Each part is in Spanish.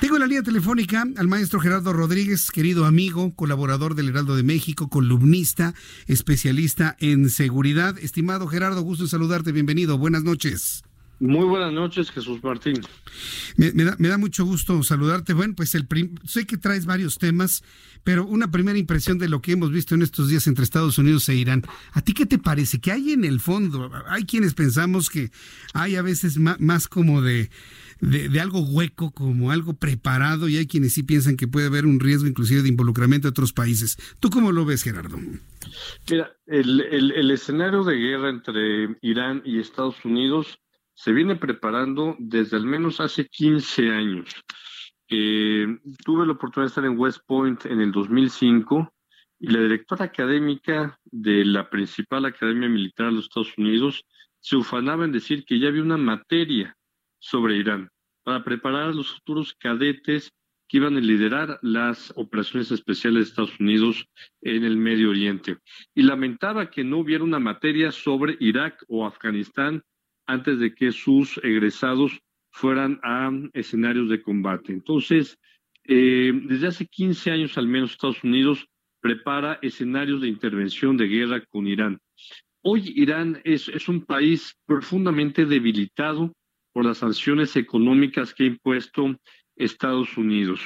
Tengo en la línea telefónica al maestro Gerardo Rodríguez, querido amigo, colaborador del Heraldo de México, columnista, especialista en seguridad. Estimado Gerardo, gusto en saludarte, bienvenido, buenas noches. Muy buenas noches, Jesús Martín. Me, da, mucho gusto saludarte. Bueno, pues el sé que traes varios temas, pero una primera impresión de lo que hemos visto en estos días entre Estados Unidos e Irán. ¿A ti qué te parece? ¿Qué hay en el fondo? Hay quienes pensamos que hay a veces más como de de, algo hueco como algo preparado y hay quienes sí piensan que puede haber un riesgo inclusive de involucramiento de otros países. ¿Tú cómo lo ves, Gerardo? Mira, el, el, escenario de guerra entre Irán y Estados Unidos se viene preparando desde al menos hace 15 años. tuve la oportunidad de estar en West Point en el 2005 y la directora académica de la principal academia militar de los Estados Unidos se ufanaba en decir que ya había una materia sobre Irán para preparar a los futuros cadetes que iban a liderar las operaciones especiales de Estados Unidos en el Medio Oriente. Y lamentaba que no hubiera una materia sobre Irak o Afganistán antes de que sus egresados fueran a escenarios de combate. Entonces, eh, desde hace 15 años al menos Estados Unidos prepara escenarios de intervención de guerra con Irán. Hoy Irán es, es un país profundamente debilitado por las sanciones económicas que ha impuesto Estados Unidos.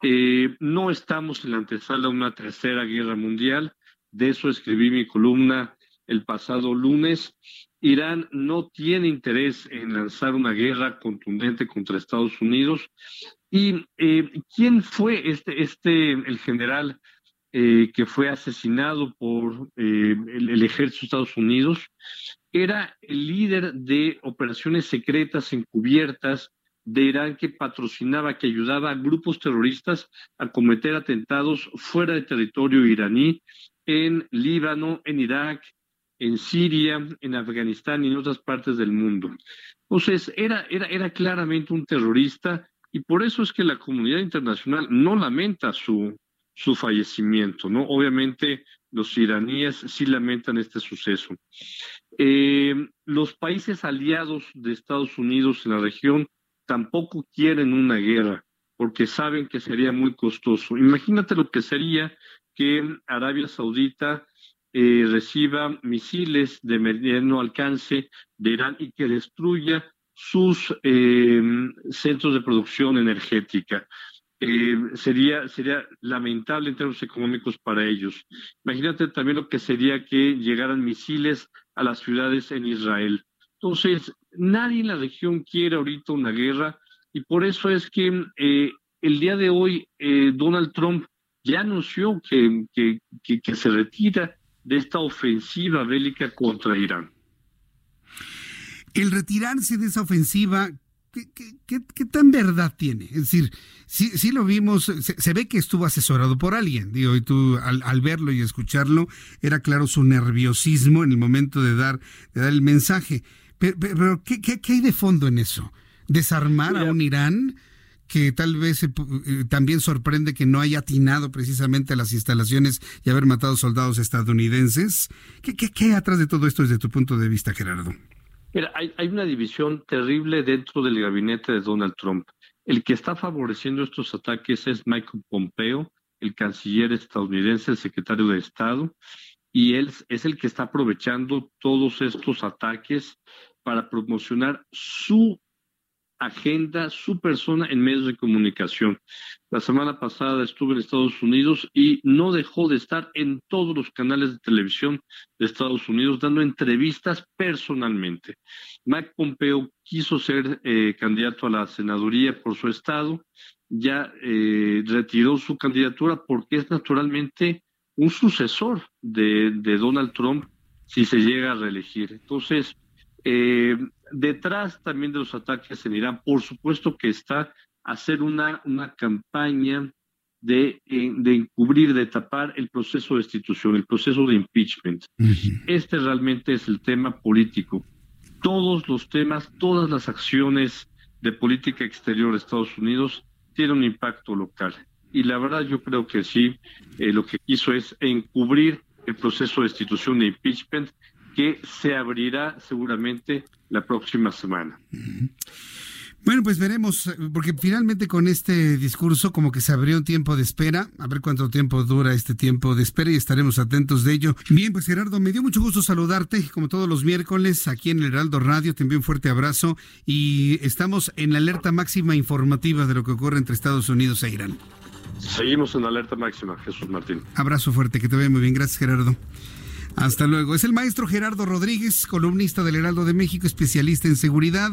Eh, no estamos en la antesala de una tercera guerra mundial, de eso escribí mi columna el pasado lunes. Irán no tiene interés en lanzar una guerra contundente contra Estados Unidos. ¿Y eh, quién fue este, este, el general eh, que fue asesinado por el, ejército de Estados Unidos? Era el líder de operaciones secretas encubiertas de Irán que patrocinaba, que ayudaba a grupos terroristas a cometer atentados fuera de territorio iraní en Líbano, en Irak, en Siria, en Afganistán y en otras partes del mundo. Entonces, era, era, era claramente un terrorista y por eso es que la comunidad internacional no lamenta su, su fallecimiento, ¿no? Obviamente los iraníes sí lamentan este suceso. Eh, los países aliados de Estados Unidos en la región tampoco quieren una guerra porque saben que sería muy costoso. Imagínate lo que sería que Arabia Saudita eh, reciba misiles de mediano alcance de Irán y que destruya sus eh, centros de producción energética. Eh, sería, sería lamentable en términos económicos para ellos. Imagínate también lo que sería que llegaran misiles a las ciudades en Israel. Entonces, nadie en la región quiere ahorita una guerra y por eso es que eh, el día de hoy eh, Donald Trump ya anunció que, que, que se retira de esta ofensiva bélica contra Irán. El retirarse de esa ofensiva, ¿Qué, tan verdad tiene? Es decir, sí, lo vimos, se, ve que estuvo asesorado por alguien, digo, y tú al, verlo y escucharlo, era claro su nerviosismo en el momento de dar, de dar el mensaje. Pero, ¿qué, hay de fondo en eso? ¿Desarmar a un Irán que tal vez eh, también sorprende que no haya atinado precisamente a las instalaciones y haber matado soldados estadounidenses? ¿Qué, qué hay atrás de todo esto desde tu punto de vista, Gerardo? Mira, hay, una división terrible dentro del gabinete de Donald Trump. El que está favoreciendo estos ataques es Michael Pompeo, el canciller estadounidense, el secretario de Estado, y él es el que está aprovechando todos estos ataques para promocionar su agenda, su persona en medios de comunicación. La semana pasada estuve en Estados Unidos y no dejó de estar en todos los canales de televisión de Estados Unidos dando entrevistas personalmente. Mike Pompeo quiso ser eh, candidato a la senaduría por su estado, ya eh, retiró su candidatura porque es naturalmente un sucesor de, de Donald Trump si se llega a reelegir. Entonces, eh, detrás también de los ataques en Irán, por supuesto que está hacer una, una campaña de, eh, de, encubrir, de tapar el proceso de destitución, el proceso de impeachment. Este realmente es el tema político. Todos los temas, todas las acciones de política exterior de Estados Unidos tienen un impacto local. Y la verdad yo creo que sí, eh, lo que quiso es encubrir el proceso de destitución de impeachment que se abrirá seguramente la próxima semana. Bueno, pues veremos, porque finalmente con este discurso como que se abrió un tiempo de espera, a ver cuánto tiempo dura este tiempo de espera y estaremos atentos de ello. Bien, pues Gerardo, me dio mucho gusto saludarte, como todos los miércoles, aquí en el Heraldo Radio, te envío un fuerte abrazo y estamos en la alerta máxima informativa de lo que ocurre entre Estados Unidos e Irán. Seguimos en alerta máxima, Jesús Martín. Abrazo fuerte, que te vea muy bien, gracias Gerardo. Hasta luego. Es el maestro Gerardo Rodríguez, columnista del Heraldo de México, especialista en seguridad.